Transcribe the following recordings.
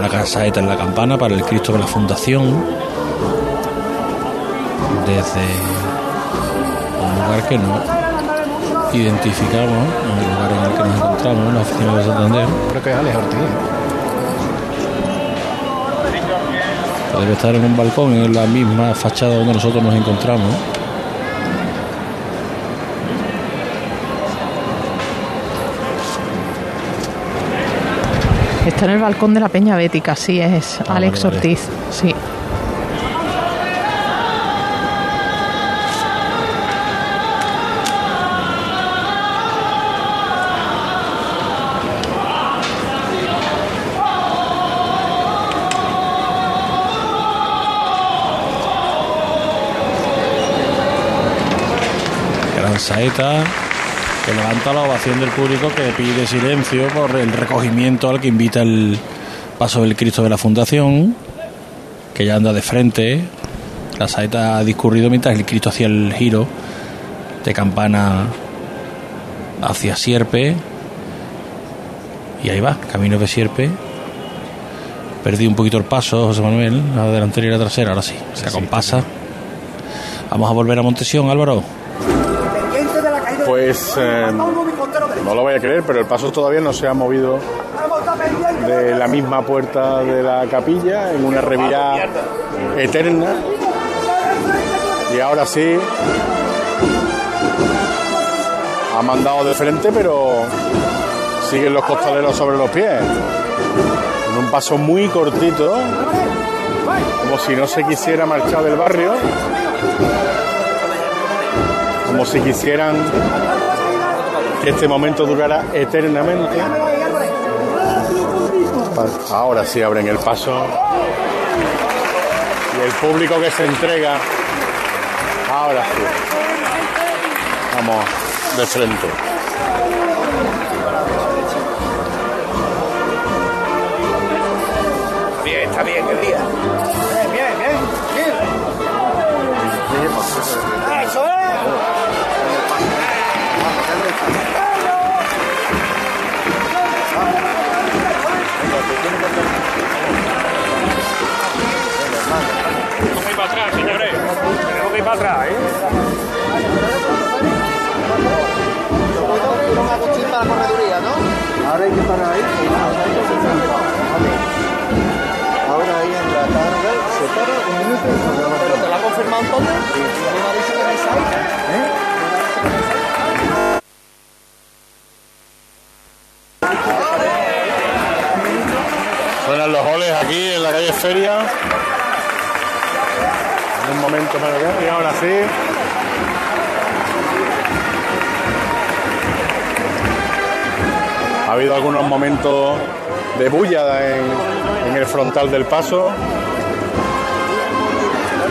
La saeta en la campana para el Cristo de la Fundación. Desde un lugar que no identificamos, el lugar en el que nos encontramos, en la oficina de Santander. Creo que es Alex Ortiz. Debe estar en un balcón en la misma fachada donde nosotros nos encontramos. Está en el balcón de la Peña Bética, sí, es Ah, Alex vale, vale. Ortiz, sí. Gran saeta que levanta la ovación del público que pide silencio por el recogimiento al que invita el paso del Cristo de la Fundación, que ya anda de frente. La saeta ha discurrido mientras el Cristo hacía el giro de campana hacia Sierpe. Y ahí va, camino de Sierpe. Perdí un poquito el paso, José Manuel, la delantera y la trasera, ahora sí, se acompasa. Vamos a volver a Montesión, Álvaro. Pues eh, no lo voy a creer, pero el paso todavía no se ha movido de la misma puerta de la capilla en una revirada eterna. Y ahora sí ha mandado de frente, pero siguen los costaleros sobre los pies. En un paso muy cortito, como si no se quisiera marchar del barrio como si quisieran que este momento durara eternamente. Ahora sí abren el paso. Y el público que se entrega. Ahora sí. Vamos de frente. Bien, está bien el día. Bien, bien, bien. bien. Eso es. Tenemos que ir para atrás, señores. Tenemos que ir para atrás, ¿eh? Ahora hay que parar ahí. Ahora ahí en la tarde se para un minuto vamos a ¿Pero te lo ha confirmado entonces? Me ha dicho que me salga? Suenan los goles aquí en la calle Feria. Un momento para acá. Y ahora sí. Ha habido algunos momentos de bulla en el frontal del paso.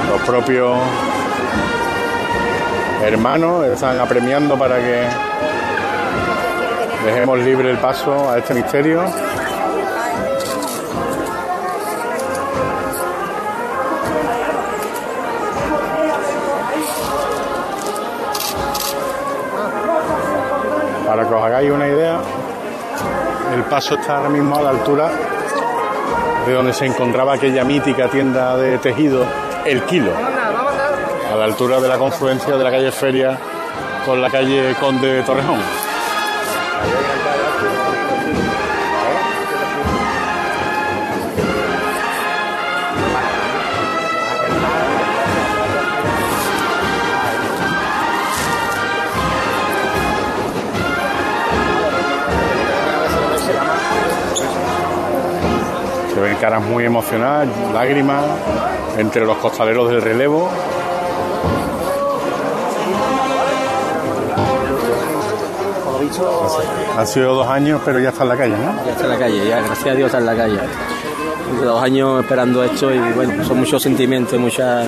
Los propios hermanos están apremiando para que dejemos libre el paso a este misterio. Paso está ahora mismo a la altura de donde se encontraba aquella mítica tienda de tejido, El Kilo, a la altura de la confluencia de la calle Feria con la calle Conde de Torrejón. Caras muy emocionadas, lágrimas entre los costaleros del relevo. Han sido dos años, pero ya está en la calle, ¿no? Ya está en la calle, ya, gracias a Dios está en la calle. Dos años esperando esto y bueno, son muchos sentimientos, muchas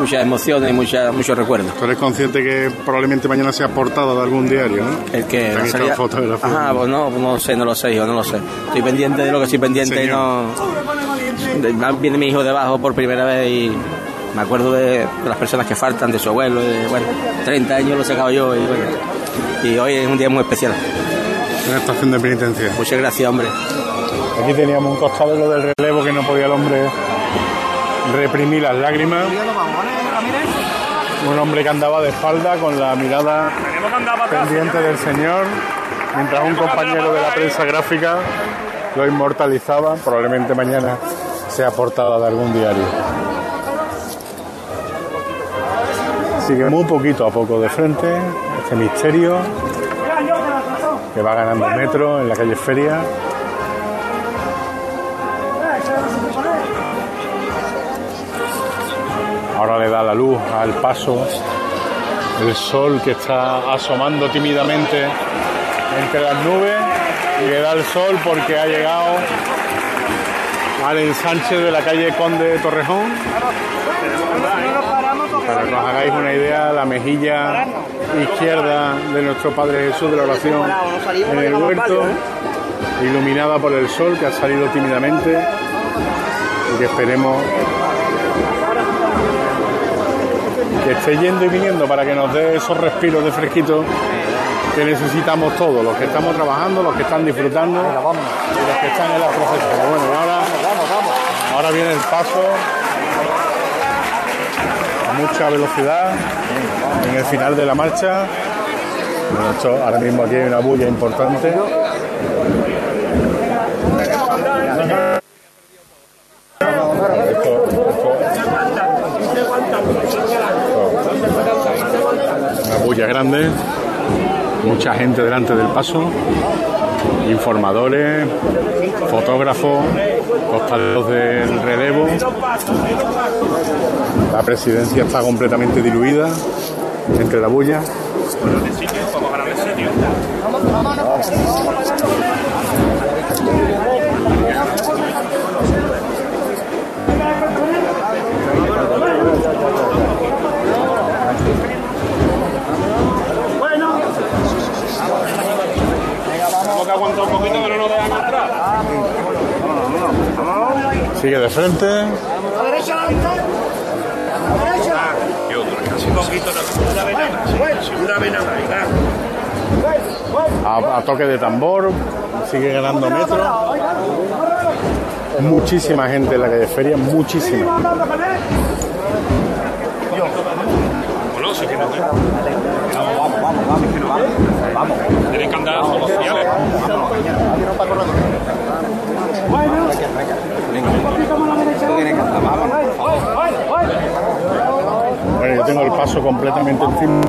muchas emociones y muchas, muchos recuerdos. Tú eres consciente que probablemente mañana sea portada de algún diario, ¿no? El que salía- hecho fotografías. Ajá, pues no, no sé, no lo sé, yo no lo sé. Estoy pendiente de lo que estoy pendiente y no. Viene mi hijo debajo por primera vez y me acuerdo de, de las personas que faltan, de su abuelo, de, bueno, 30 años lo he sacado yo y bueno. Y hoy es un día muy especial. Una estación de penitencia. Muchas gracias, hombre. Aquí teníamos un costado del relevo que no podía el hombre reprimir las lágrimas. Un hombre que andaba de espalda con la mirada pendiente del Señor, mientras un compañero de la prensa gráfica lo inmortalizaba. Probablemente mañana sea portada de algún diario. Sigue muy poquito a poco de frente este misterio que va ganando metro en la calle Feria. Ahora le da la luz al paso el sol que está asomando tímidamente entre las nubes y le da el sol porque ha llegado al ensanche de la calle Conde de Torrejón. Para que os hagáis una idea, la mejilla izquierda de nuestro Padre Jesús de la oración en el huerto, iluminada por el sol que ha salido tímidamente y que esperemos que esté yendo y viniendo para que nos dé esos respiros de fresquito que necesitamos todos, los que estamos trabajando, los que están disfrutando y los que están en la profesión. Bueno, ahora, ahora viene el paso a mucha velocidad en el final de la marcha. Bueno, esto, ahora mismo aquí hay una bulla importante. Esto- esto- una bulla grande, mucha gente delante del paso, informadores, fotógrafos, costaleros del relevo. La presidencia está completamente diluida entre la bulla. Tenemos aguantar un poquito que no nos dejan entrar. Sigue de frente. Casi un poquito, no, una una a, a toque de tambor, sigue ganando metro. Muchísima gente en la calle Feria, muchísima. Bueno, sí que no te... Vamos, vamos, vamos, vamos, que no vamos. Vamos. Tienen que andar sociales. Bueno, yo tengo el paso completamente encima.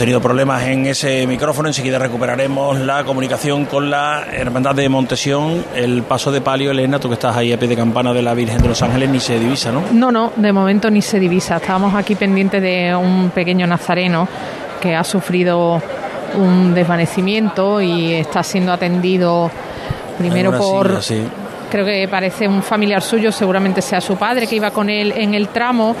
Tenido problemas en ese micrófono, enseguida recuperaremos la comunicación con la Hermandad de Montesión, el paso de palio, Elena, tú que estás ahí a pie de campana de la Virgen de los Ángeles, ni se divisa, ¿no? No, no, de momento ni se divisa. Estábamos aquí pendientes de un pequeño nazareno que ha sufrido un desvanecimiento y está siendo atendido primero por... silla, sí. Creo que parece un familiar suyo, seguramente sea su padre que iba con él en el tramo.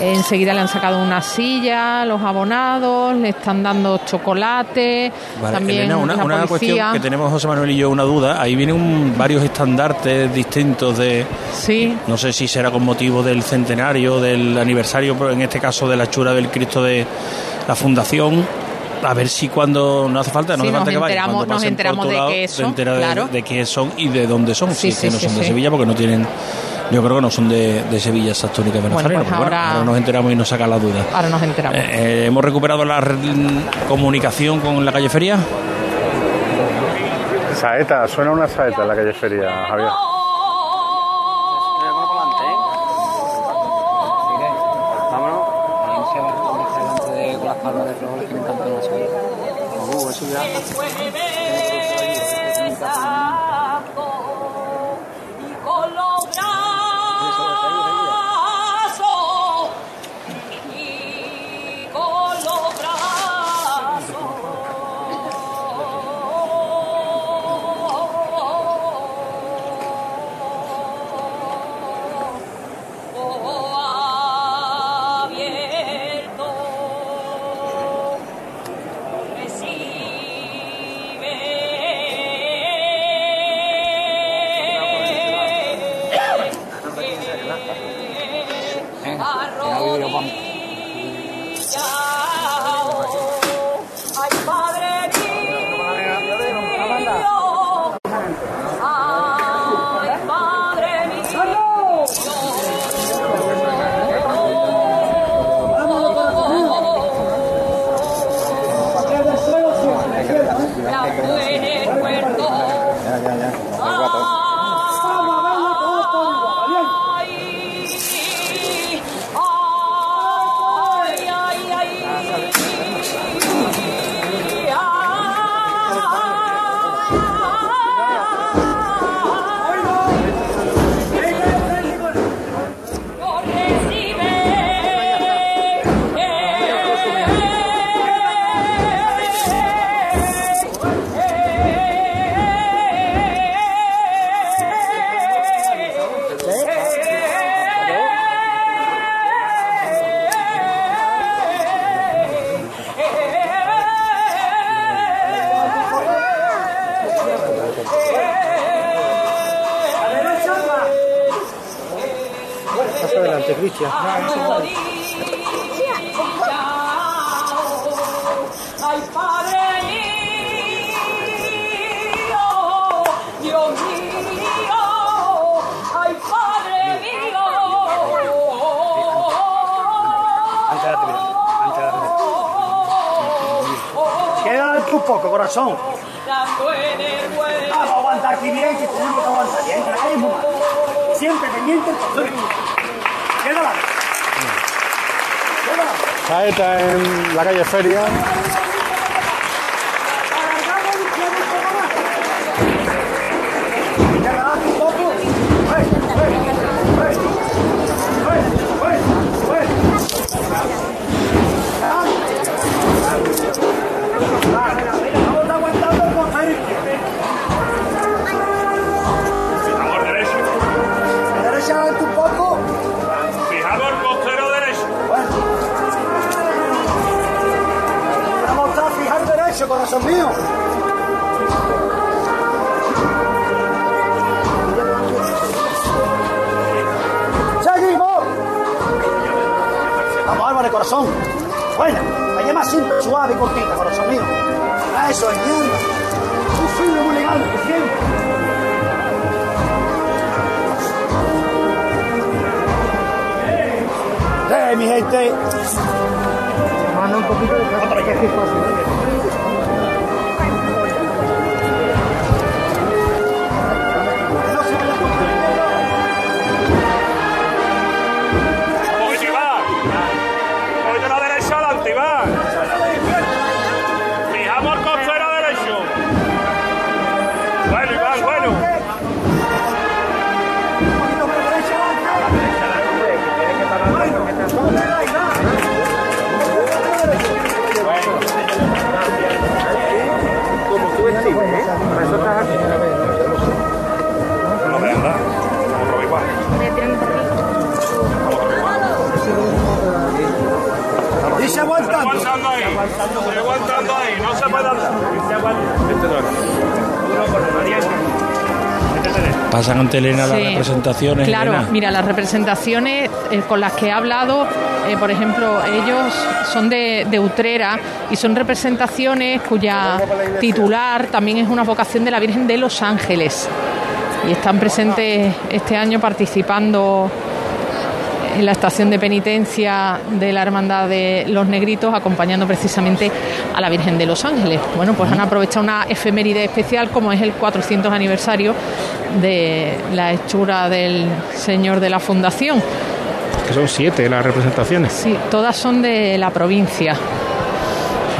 Enseguida le han sacado una silla, los abonados, le están dando chocolate, Vale, también Elena, una, la una cuestión que tenemos José Manuel y yo una duda. Ahí vienen un- varios estandartes distintos de. Sí, No sé si será con motivo del centenario, del aniversario, pero en este caso de la hechura del Cristo de la Fundación. A ver si cuando no hace falta, no Sí, hace falta que enteramos- cuando nos enteramos tu de lado, qué te son, enteras de- de, son y de dónde son. Sí, si es que sí, no sí, son de sí. Sevilla, porque no tienen. Yo creo que no son de, de Sevilla esas túnicas de Bueno, pues pero bueno, ahora- ahora nos enteramos y nos saca la duda. ahora nos enteramos. Eh, eh, hemos recuperado la comunicación con la calle Feria. Saeta, suena una saeta en la calle Feria, Javier. Y poco, corazón. Vamos a aguantar aquí bien, que tenemos que aguantar bien. mala. Siempre pendiente. Quédala. Quédala. Saeta en la calle Feria. Corazón mío. ¡Seguimos! Vamos, Álvaro, corazón. Bueno, vaya más simple, suave y cortita, corazón mío. Eso es mierda. Muy firme, muy legal, siempre. ¡Eh, mi gente! Manda un poquito de Pasan ante Elena las representaciones. Claro, Elena. mira, las representaciones eh, con las que he hablado, eh, por ejemplo, ellos son de, de Utrera y son representaciones cuya titular también es una vocación de la Virgen de los Ángeles. Y están presentes este año participando en la estación de penitencia de la Hermandad de los Negritos, acompañando precisamente a la Virgen de los Ángeles. Bueno, pues han aprovechado una efeméride especial como es el 400 aniversario de la hechura del Señor de la Fundación. Que son siete las representaciones. Sí, todas son de la provincia.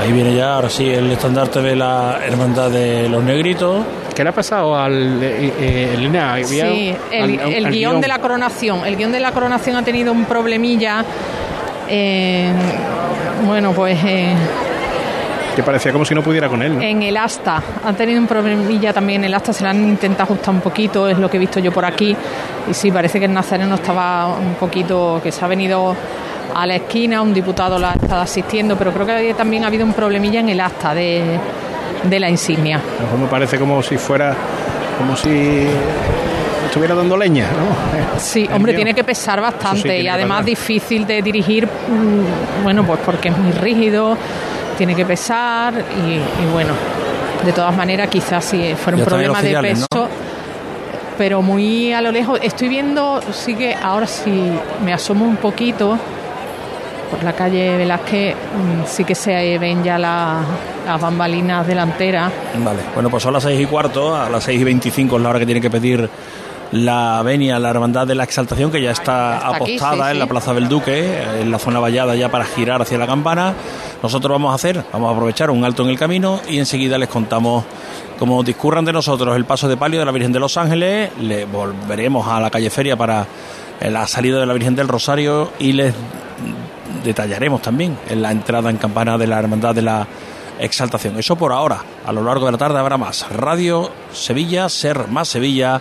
Ahí viene ya, ahora sí, el estandarte de la Hermandad de los Negritos. ¿Qué le ha pasado al eh, eh, Elena? Sí, el, al- al- el al guion de la coronación. El guion de la coronación ha tenido un problemilla. eh, bueno, pues eh, Que parecía como si no pudiera con él. ¿no? en el asta. Han tenido un problemilla también en el asta. Se le han intentado ajustar un poquito, es lo que he visto yo por aquí. Y sí, parece que el nazareno estaba un poquito. que se ha venido a la esquina. Un diputado la ha estado asistiendo, pero creo que también ha habido un problemilla en el asta de, de la insignia. A lo mejor me parece como si fuera, como si estuviera dando leña, ¿no? Sí, el hombre, tiene que pesar bastante sí, y además difícil de dirigir, mm, bueno, pues porque es muy rígido, tiene que pesar y, y bueno, de todas maneras quizás si fuera un problema de peso, ¿no? pero muy a lo lejos. Estoy viendo, sí que ahora sí me asomo un poquito por la calle Velázquez, mm, sí que se ven ya la- las bambalinas delanteras. Vale, bueno, pues son las 6 y cuarto, a las 6 y 25 es la hora que tiene que pedir la venia, la hermandad de la exaltación, que ya está, Está aquí, apostada sí, en sí. la Plaza del Duque, en la zona vallada ya para girar hacia la campana. Nosotros vamos a hacer, vamos a aprovechar un alto en el camino y enseguida les contamos cómo discurran de nosotros el paso de palio de la Virgen de los Ángeles, le volveremos a la calle Feria para eh, la salida de la Virgen del Rosario y les detallaremos también en la entrada en campana de la Hermandad de la Exaltación. Eso por ahora. A lo largo de la tarde habrá más. Radio Sevilla, Ser Más Sevilla,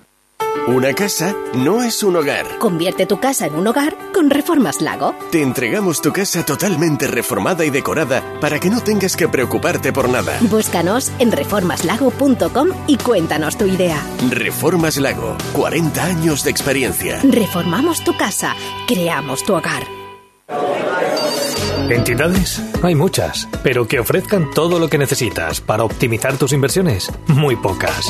Una casa no es un hogar. Convierte tu casa en un hogar con Reformas Lago. Te entregamos tu casa totalmente reformada y decorada para que no tengas que preocuparte por nada. Búscanos en reformaslago.com y cuéntanos tu idea. Reformas Lago, 40 años de experiencia. Reformamos tu casa, creamos tu hogar. ¿Entidades? Hay muchas, pero que ofrezcan todo lo que necesitas para optimizar tus inversiones, muy pocas.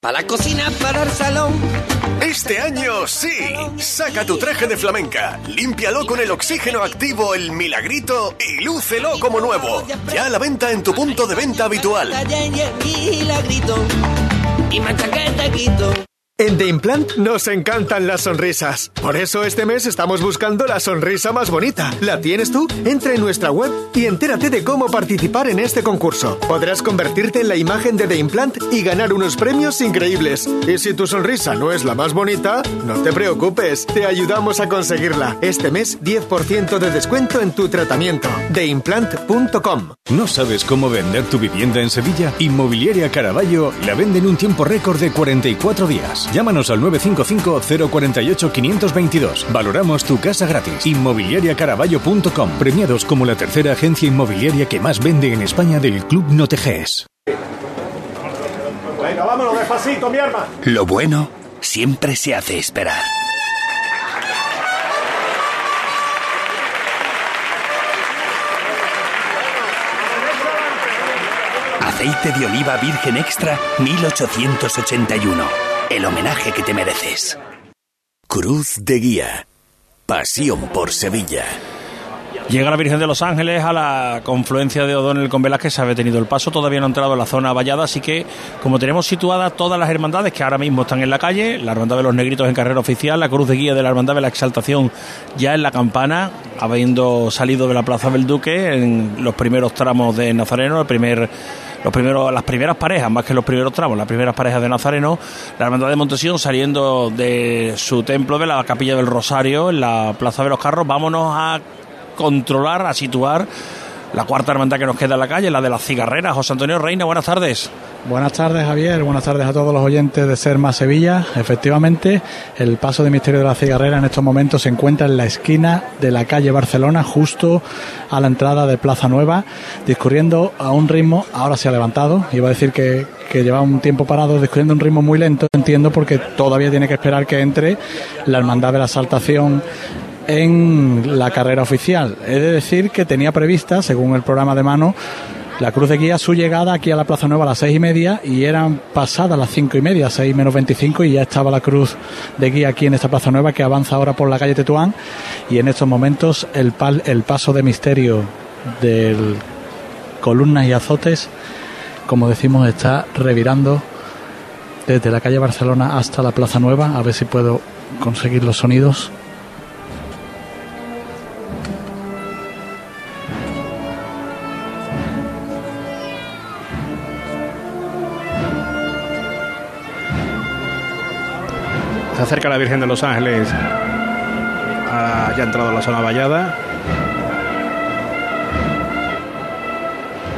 Para la cocina, para el salón. Este año sí. Saca tu traje de flamenca, límpialo con el oxígeno activo El Milagrito y lúcelo como nuevo. Ya a la venta en tu punto de venta habitual. Y. En The Implant nos encantan las sonrisas. Por eso este mes estamos buscando la sonrisa más bonita. ¿La tienes tú? Entra en nuestra web y entérate de cómo participar en este concurso. Podrás convertirte en la imagen de The Implant y ganar unos premios increíbles. Y si tu sonrisa no es la más bonita, no te preocupes, te ayudamos a conseguirla. Este mes 10% de descuento en tu tratamiento. TheImplant.com ¿No sabes cómo vender tu vivienda en Sevilla? Inmobiliaria Caraballo la vende en un tiempo récord de 44 días. Llámanos al 955-048-522. Valoramos tu casa gratis. Inmobiliariacaraballo.com. Premiados como la tercera agencia inmobiliaria que más vende en España del Club Noteges. Venga, vámonos despacito, mi arma. Lo bueno siempre se hace esperar. Aceite de oliva virgen extra 1881. El homenaje que te mereces. Cruz de Guía. Pasión por Sevilla. Llega la Virgen de los Ángeles a la confluencia de O'Donnell con Velázquez, se ha detenido el paso, todavía no ha entrado en la zona vallada, así que como tenemos situadas todas las hermandades que ahora mismo están en la calle, la Hermandad de los Negritos en carrera oficial, la Cruz de Guía de la Hermandad de la Exaltación ya en la campana, habiendo salido de la Plaza del Duque en los primeros tramos de Nazareno, el primer los primeros, las primeras parejas, más que los primeros tramos, las primeras parejas de Nazareno, la Hermandad de Montesión saliendo de su templo de la Capilla del Rosario en la Plaza de los Carros, vámonos a controlar, a situar la cuarta hermandad que nos queda en la calle, la de las cigarreras. José Antonio Reina, buenas tardes. Buenas tardes, Javier. Buenas tardes a todos los oyentes de Ser Más Sevilla. Efectivamente, el paso de misterio de la cigarrera en estos momentos se encuentra en la esquina de la calle Barcelona, justo a la entrada de Plaza Nueva, discurriendo a un ritmo, ahora se ha levantado, iba a decir que, lleva un tiempo parado, discurriendo un ritmo muy lento, entiendo, porque todavía tiene que esperar que entre la hermandad de la saltación en la carrera oficial. He de decir que tenía prevista, según el programa de mano, la Cruz de Guía su llegada aquí a la Plaza Nueva a las seis y media y eran pasadas las cinco y media, seis menos veinticinco y ya estaba la Cruz de Guía aquí en esta Plaza Nueva que avanza ahora por la calle Tetuán y en estos momentos el, pal, el paso de misterio del columnas y azotes, como decimos, está revirando desde la calle Barcelona hasta la Plaza Nueva. A ver si puedo conseguir los sonidos. Se acerca la Virgen de los Ángeles. Ha ya entrado a la zona vallada.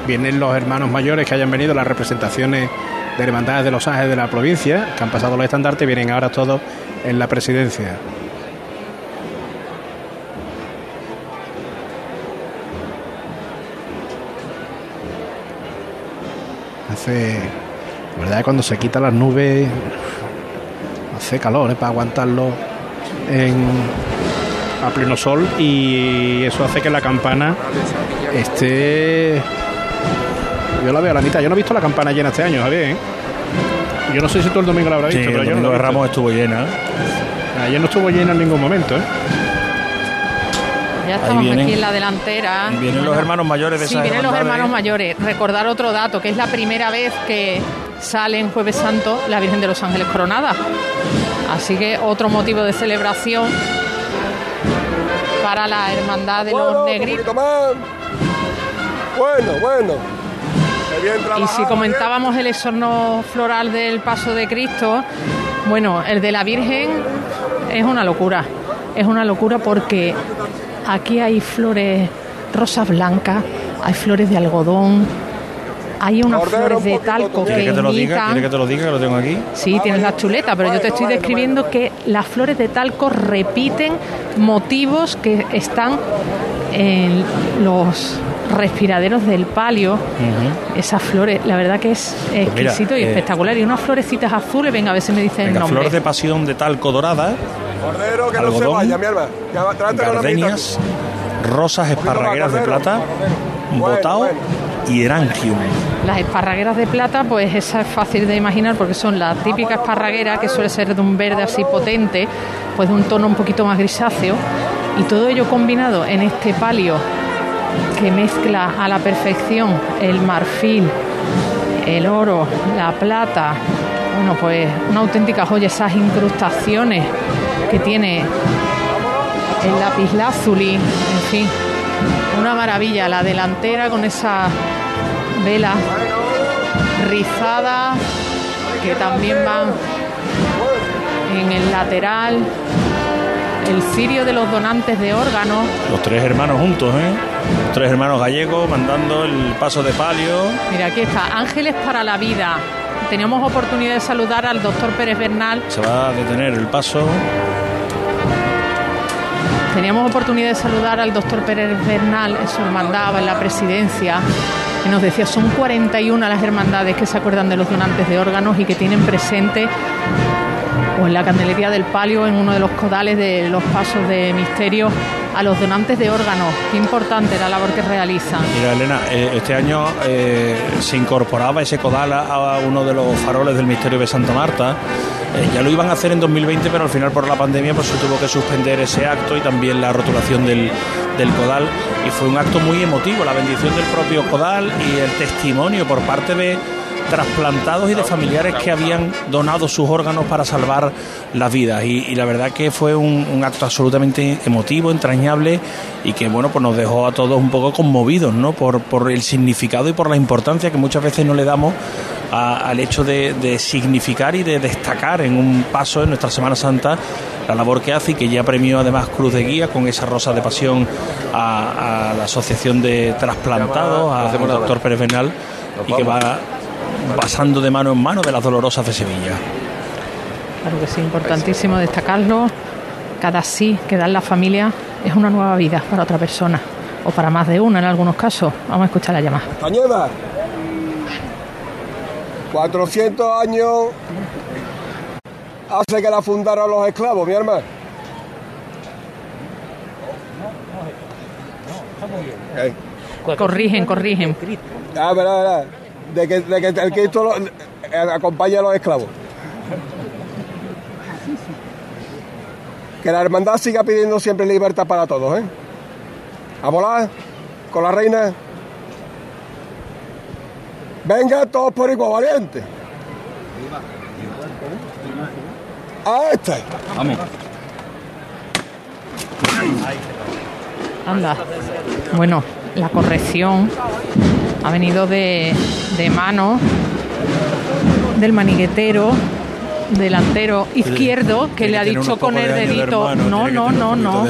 Vienen los hermanos mayores que hayan venido, las representaciones de hermandades de los ángeles de la provincia, que han pasado los estandartes, vienen ahora todos en la presidencia. Hace, la verdad, cuando se quitan las nubes, hace calor ¿eh? para aguantarlo en, a pleno sol y eso hace que la campana esté. Yo la veo a la mitad. Yo no he visto la campana llena este año, Javier. ¿eh? Yo no sé si tú el domingo la habrás Sí, visto, pero el yo no de. Ramos estuvo llena. Ayer no estuvo llena en ningún momento, ¿eh? Ya estamos vienen- aquí en la delantera. Vienen Bueno, los hermanos mayores de Sí, vienen los hermanos mayores. Recordar otro dato, que es la primera vez que sale en Jueves Santo la Virgen de los Ángeles Coronada. Así que otro motivo de celebración para la hermandad de los negritos. Bueno, bueno. Y si comentábamos el exorno floral del paso de Cristo, bueno, el de la Virgen es una locura. Es una locura porque aquí hay flores rosas blancas, hay flores de algodón, hay unas flores de talco que ¿Quieres que te lo diga? imitan. ¿Quieres que te lo diga? Que lo tengo aquí. Sí, tienes la chuleta, pero yo te estoy describiendo que las flores de talco repiten motivos que están en los respiraderos del palio. Esas flores, la verdad que es Pues mira, exquisito y eh, espectacular. Y unas florecitas azules, venga, a ver si me dicen el nombre. flor de pasión de talco dorada, Cordero, que no se Algodón, vaya, mi alma. Ya va, trátelo una gardenias, rosas esparragueras de plata, botao y erangium. Las esparragueras de plata, pues esa es fácil de imaginar porque son la típica esparraguera que suele ser de un verde así potente, pues de un tono un poquito más grisáceo. Y todo ello combinado en este palio que mezcla a la perfección el marfil, el oro, la plata. Bueno, pues una auténtica joya, esas incrustaciones que tiene el lapislázuli, en fin, una maravilla. La delantera con esa vela rizada que también van en el lateral. El cirio de los donantes de órganos. Los tres hermanos juntos, ¿eh? Los tres hermanos gallegos mandando el paso de palio. Mira, aquí está, Ángeles para la Vida. Teníamos oportunidad de saludar al doctor Pérez Bernal. Se va a detener el paso. Teníamos oportunidad de saludar al doctor Pérez Bernal en su hermandad, en la presidencia, que nos decía, son 41 las hermandades que se acuerdan de los donantes de órganos y que tienen presente o en la candelería del palio, en uno de los codales de los pasos de misterio, a los donantes de órganos. Qué importante la labor que realizan. Mira, Elena, eh, este año eh, se incorporaba ese codal a, uno de los faroles del misterio de Santa Marta. Eh, ya lo iban a hacer en 2020, pero al final por la pandemia pues se tuvo que suspender ese acto y también la rotulación del codal. Y fue un acto muy emotivo, la bendición del propio codal y el testimonio por parte de trasplantados y de familiares que habían donado sus órganos para salvar las vidas y, y la verdad que fue un, un acto absolutamente emotivo, entrañable y que bueno pues nos dejó a todos un poco conmovidos ¿no? por, por el significado y por la importancia que muchas veces no le damos a- al hecho de, de significar y de destacar en un paso en nuestra Semana Santa la labor que hace y que ya premió además Cruz de Guía con esa rosa de pasión a, a la Asociación de Trasplantados, al doctor Pérez Bernal y que va pasando de mano en mano de las dolorosas de Sevilla. Claro que sí, importantísimo destacarlo. Cada sí que da en la familia es una nueva vida para otra persona, o para más de una en algunos casos. Vamos a escuchar la llamada. Cañeva. 400 años hace que la fundaron los esclavos, mi hermano. Eh, Corrigen, corrigen. Ah, verdad, verdad. De que, de que el Cristo lo- eh, acompaña a los esclavos. Que la hermandad siga pidiendo siempre libertad para todos, ¿eh? A volar con la reina. Venga todos por igual, valiente. A este. Vamos. Anda. Bueno, la corrección ha venido de, de mano del maniguetero delantero izquierdo que le ha dicho con el de años de dedito hermano, no no no no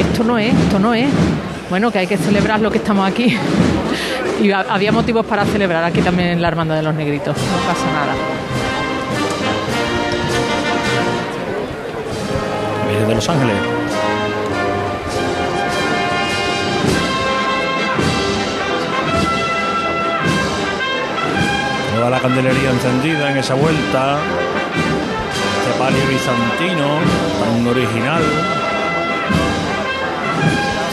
esto no es esto no es bueno que hay que celebrar lo que estamos aquí Y ha- había motivos para celebrar aquí también en la Hermandad de los Negritos. No pasa nada. Virgen de Los Ángeles. Toda la candelería encendida en esa vuelta. Este palio bizantino, tan original.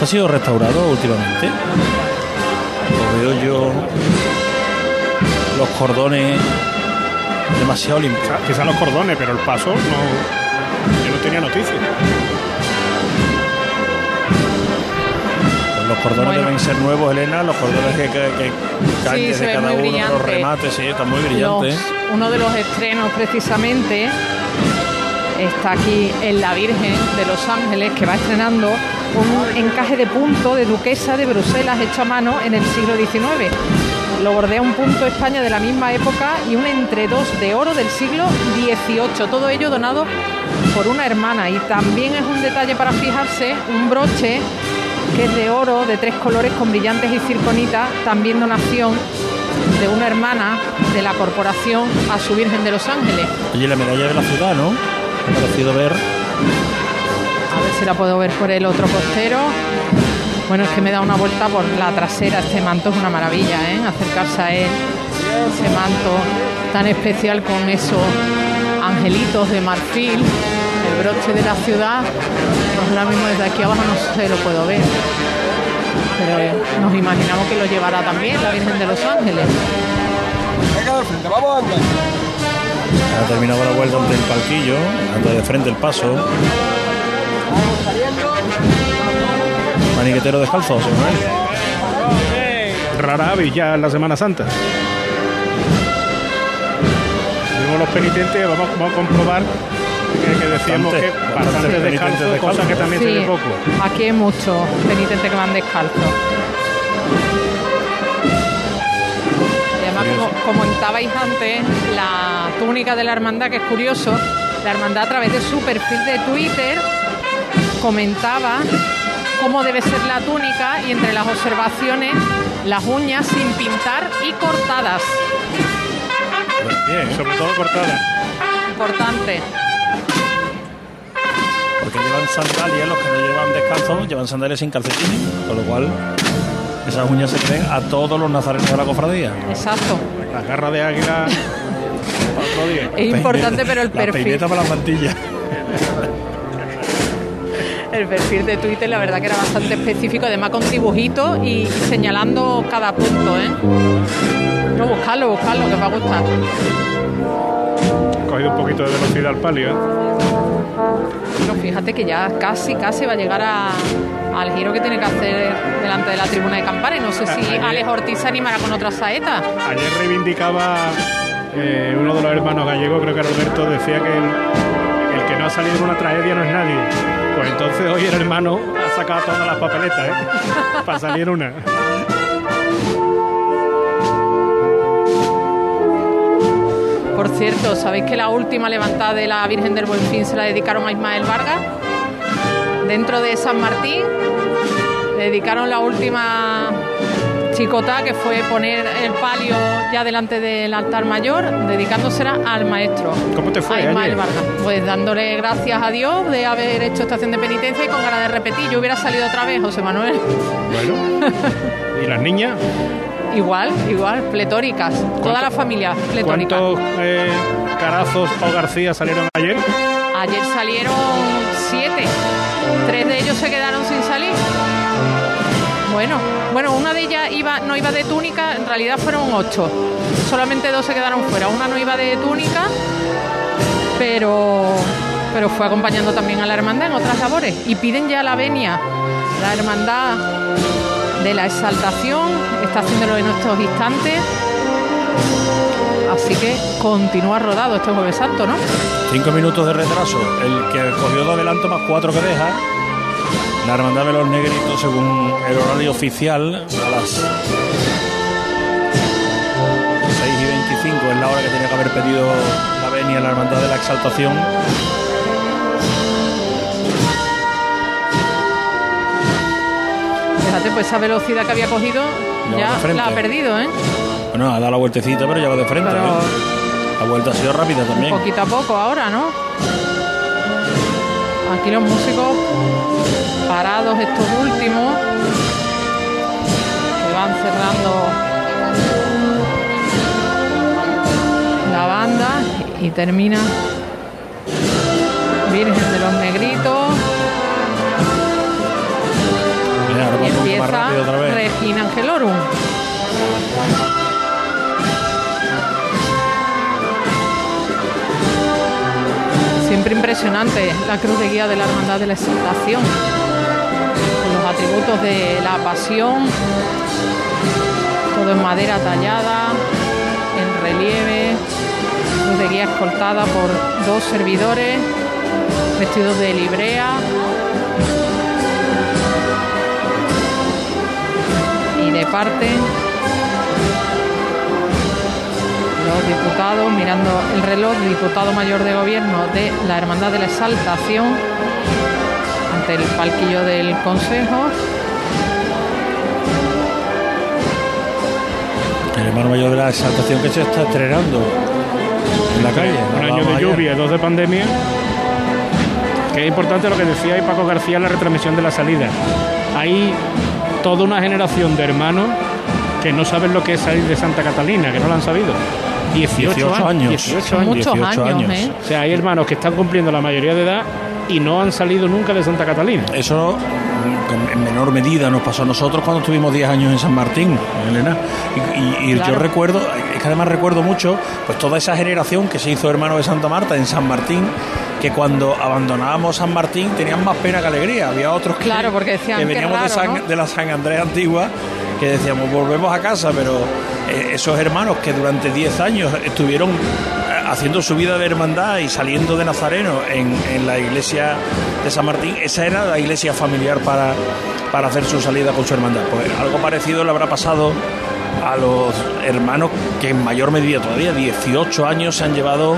Ha sido restaurado últimamente. Lo veo yo. Los cordones demasiado limpios. Quizá los cordones, pero el paso no. Yo no tenía noticia. Los cordones Bueno. deben ser nuevos, Elena. Los cordones que, que, que Sí, ve cada uno de los remates, sí, están muy brillantes. Los- uno de los estrenos precisamente está aquí en La Virgen de Los Ángeles, que va estrenando un encaje de punto de duquesa de Bruselas hecho a mano en el siglo XIX. Lo bordea un punto España de la misma época y un entre dos de oro del siglo XVIII. Todo ello donado por una hermana. Y también es un detalle para fijarse, un broche que es de oro, de tres colores con brillantes y circonita, también donación de una hermana de la corporación a su Virgen de los Ángeles. Oye, la medalla de la ciudad, ¿no? Me ha parecido ver. A ver si la puedo ver por el otro costero. Bueno, es que me da una vuelta por la trasera. Este manto es una maravilla, ¿eh? Acercarse a él. Ese manto tan especial con esos angelitos de marfil. El broche de la ciudad. Pues ahora mismo desde aquí abajo no se lo puedo ver. Pero eh, nos imaginamos que lo llevará también la Virgen de los Ángeles. Venga, al frente, vamos andar. Ha terminado la vuelta ante el palquillo, anda de frente el paso. Maniquetero descalzo, Manuel. Rara avis ya en la Semana Santa. Vimos los penitentes, vamos, vamos a comprobar que, que decíamos Bastante, que bastante descalzos, descalzos. cosa que también se Sí, ve poco. aquí hay muchos penitentes que van descalzos. Y además, como comentabais antes, la túnica de la hermandad, que es curioso, la hermandad a través de su perfil de Twitter comentaba cómo debe ser la túnica y entre las observaciones, las uñas sin pintar y cortadas. Bien, sobre todo cortada. Importante. Llevan sandalias, los que no llevan descalzos, llevan sandalias sin calcetines. Con lo cual, esas uñas se creen a todos los nazarenos de la cofradía. Exacto. La garra de águila. Es importante, pero el La perfil. peineta para las mantillas. El perfil de Twitter, la verdad que era bastante específico, además con dibujitos y, y señalando cada punto, ¿eh? No, buscarlo, buscarlo, que os va a gustar. Ha cogido un poquito de velocidad al palio. ¿eh? Fíjate que ya casi, casi va a llegar a- al giro que tiene que hacer delante de la tribuna de Campana y no sé si Ayer- Alex Ortiz se animará con otra saeta. Ayer reivindicaba eh, uno de los hermanos gallegos, creo que era Alberto, decía que el, el que no ha salido de una tragedia no es nadie. Pues entonces hoy el hermano ha sacado todas las papeletas, ¿eh? Para salir una. Por cierto, ¿sabéis que la última levantada de la Virgen del Buen Fin se la dedicaron a Ismael Vargas? Dentro de San Martín le dedicaron la última chicota que fue poner el palio ya delante del altar mayor, dedicándosela al maestro. ¿Cómo te fue a Ismael ayer? Vargas. Pues dándole gracias a Dios de haber hecho estación de penitencia y con ganas de repetir. Yo hubiera salido otra vez, José Manuel. Bueno. ¿Y las niñas? Igual, igual, pletóricas. Toda la familia pletórica. ¿Cuántos eh, carazos o García salieron ayer? Ayer salieron siete. Tres de ellos se quedaron sin salir. Bueno, bueno, una de ellas iba, no iba de túnica, en realidad fueron ocho. Solamente dos se quedaron fuera. Una no iba de túnica, pero, pero fue acompañando también a la hermandad en otras labores. Y piden ya la venia. La hermandad de la exaltación está haciéndolo en estos instantes. Así que continúa rodado este jueves santo, ¿no? Cinco minutos de retraso. El que cogió de adelanto más cuatro que deja. La hermandad de los negritos, según el horario oficial, a las 6 y 25 es la hora que tenía que haber pedido la venia la hermandad de la exaltación. Fíjate pues esa velocidad que había cogido Ya la ha perdido, ¿eh? Bueno, ha dado la vueltecita, pero ya va de frente. Pero- ¿eh? La vuelta ha sido rápida también. Poquito a poco ahora, ¿no? Aquí los músicos parados estos últimos que van cerrando la banda y termina empieza. Regina Angelorum. Siempre impresionante la cruz de guía de la Hermandad de la Exaltación, con los atributos de la pasión, todo en madera tallada, en relieve, cruz de guía escoltada por dos servidores vestidos de librea parte los diputados mirando el reloj, diputado mayor de gobierno de la Hermandad de la Exaltación ante el palquillo del Consejo. El hermano mayor de la exaltación que se está estrenando en la calle. Un año de lluvia, dos de pandemia. Que es importante lo que decía ahí Paco García en la retransmisión de la salida. Hay toda una generación de hermanos que no saben lo que es salir de Santa Catalina, que no lo han sabido. 18, 18 años. 18 Son años. muchos 18 años, años. ¿eh? O sea, hay hermanos que están cumpliendo la mayoría de edad y no han salido nunca de Santa Catalina. Eso en menor medida nos pasó a nosotros cuando estuvimos 10 años en San Martín, Elena. Y, y- y Claro. yo recuerdo, es que además recuerdo mucho, pues toda esa generación que se hizo hermano de Santa Marta en San Martín, que cuando abandonábamos San Martín tenían más pena que alegría. Había otros que, Claro, porque decían, que "Qué veníamos de, San, ¿no?". de la San Andrés antigua, que decíamos, volvemos a casa, pero eh, esos hermanos que durante 10 años estuvieron haciendo su vida de hermandad y saliendo de Nazareno en, la iglesia de San Martín, esa era la iglesia familiar para, para hacer su salida con su hermandad. Pues algo parecido le habrá pasado a los hermanos que en mayor medida todavía, 18 años se han llevado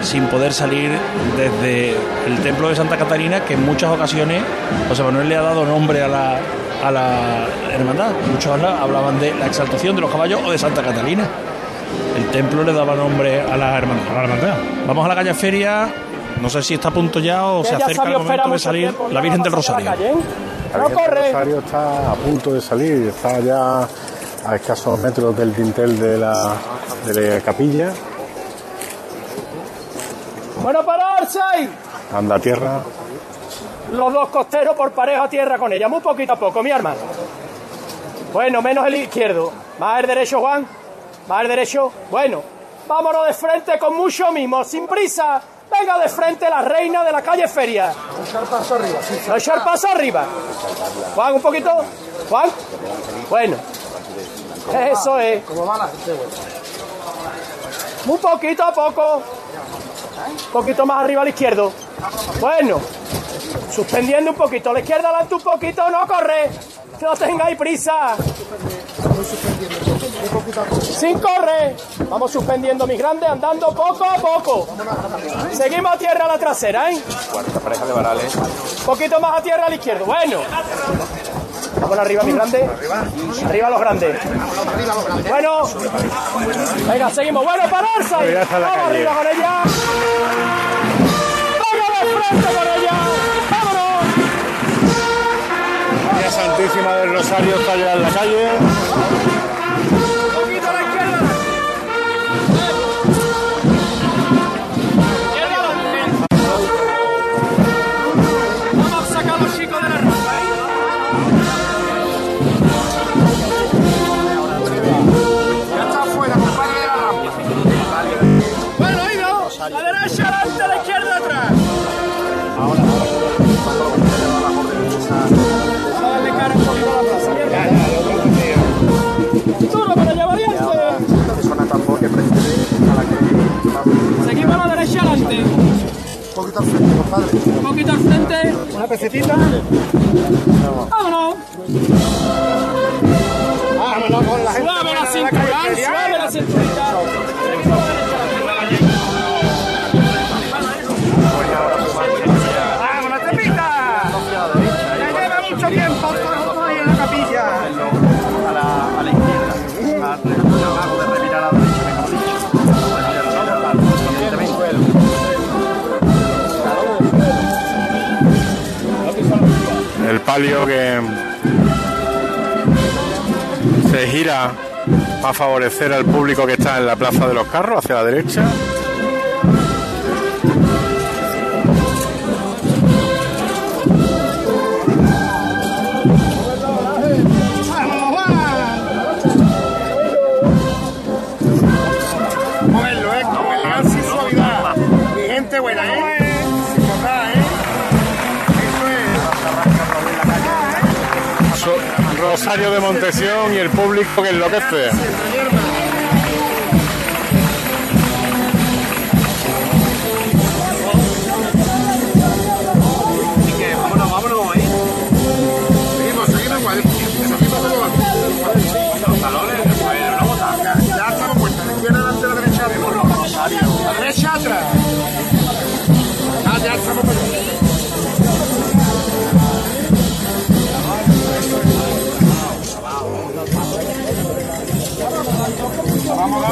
sin poder salir desde el templo de Santa Catarina, que en muchas ocasiones José Manuel le ha dado nombre a la, a la hermandad. Muchos habla- hablaban de la exaltación de los caballos o de Santa Catalina. El templo le daba nombre a la hermandad. A la hermandad. Vamos a la calle Feria. No sé si está a punto ya o se acerca el momento de salir tiempo, la Virgen del Rosario. por la calle, ¿eh? La No Virgen del. Rosario está a punto de salir, está ya a escasos metros del dintel de la, de la capilla. Bueno, pararse ahí. Anda a tierra. Los dos costeros por pareja a tierra con ella, muy poquito a poco, mi hermano. Bueno, menos el izquierdo. Más el derecho, Juan. Más derecho. Bueno, vámonos de frente con mucho mimo, sin prisa. Venga de frente la reina de la calle Feria. Echar paso arriba. echar paso arriba. Juan, un poquito. Juan. Bueno. Eso es. Muy poquito a poco. Un poquito más arriba al izquierdo. Bueno. Suspendiendo un poquito. La izquierda adelante un poquito. No corre. Que no tengáis prisa. Sin corre. Vamos suspendiendo, mis grandes, andando poco a poco. Seguimos a tierra a la trasera, ¿eh? Cuarta pareja de varales. Un poquito más a tierra al izquierdo. Bueno. Vamos arriba, mis grandes. Arriba los grandes. Bueno. Venga, seguimos. Bueno, pararse. ahí. Cuidado a la Vamos calle. arriba con ella. Vamos de frente con ella. Vámonos. María Santísima del Rosario está ya en la calle. Seguimos a la derecha adelante. Un poquito al frente, compadre. Un poquito al frente. Una pesetita. Vámonos. Vámonos con la gente. Suave la cintura, palio que se gira para favorecer al público que está en la plaza de los carros hacia la derecha. Rosario de Montesión y el público que enloquece.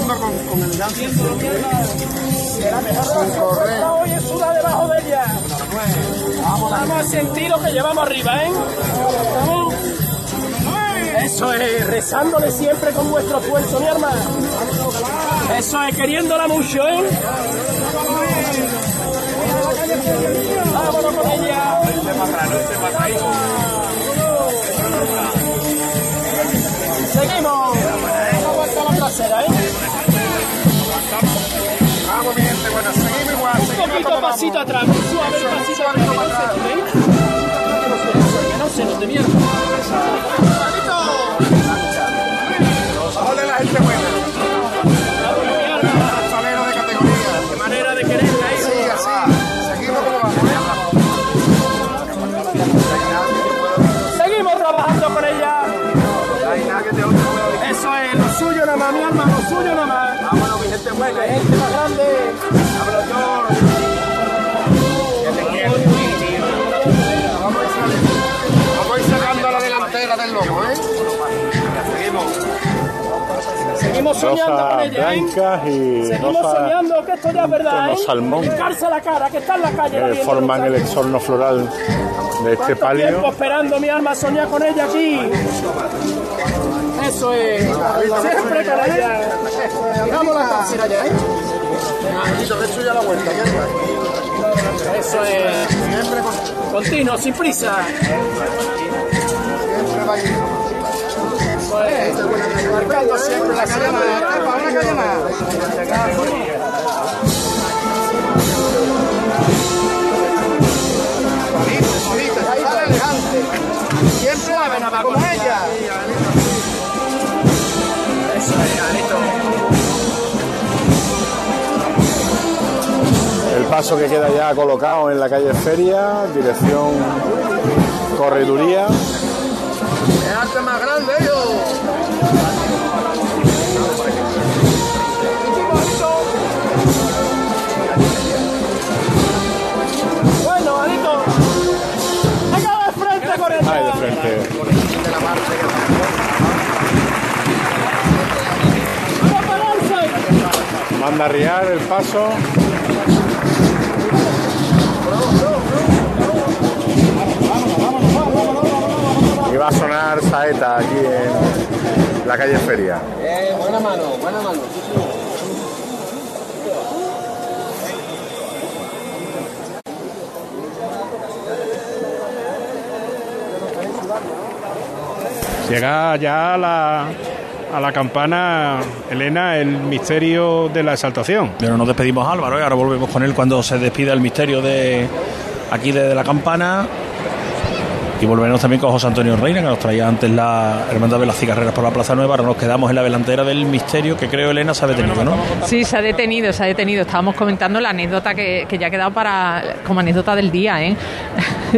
Dando con, con elegancia. Sin correr. Hoy es suda debajo de ella. Vamos a sentir lo que llevamos arriba, ¿eh? Vamos. Eso es, rezándole siempre con vuestro esfuerzo, mi hermano. Eso es, queriéndola mucho, ¿eh? Vámonos con ella. Seguimos. Vamos hasta la trasera, ¿eh? Pasito atrás, suave el atrás, Seguimos soñando con ella, ¿eh? blancas y Seguimos rosas soñando que esto ya es verdad, ¿eh? salmón. Hincarse la cara, que está en la calle. viendo, forman el exorno floral de este ¿Cuánto palio. tiempo esperando mi alma soñar con ella aquí? Eso es. Siempre con ella. Dejamos la tercera ya, ¿eh? Hecho ya la vuelta, mierda. Eso es. Siempre con... Continuo, sin prisa. Siempre Marcando siempre la Calle más, una calle más. Elegante. Siempre con ella. Eso es. El paso que queda ya colocado en la calle Feria, dirección Correduría. Es arte más grande, Manda a riar el paso. Y va a sonar saeta aquí en la calle Feria. Eh, buena mano, buena mano. Llega ya la, a la campana, Elena, el misterio de la exaltación. Pero nos despedimos a Álvaro y ahora volvemos con él cuando se despida el misterio de aquí desde la campana. Y volveremos también con José Antonio Reina, que nos traía antes la Hermandad de las Cigarreras por la Plaza Nueva. Ahora nos quedamos en la delantera del misterio que creo Elena se ha detenido, ¿no? Sí, se ha detenido, se ha detenido. Estábamos comentando la anécdota que, que ya ha quedado para como anécdota del día, ¿eh?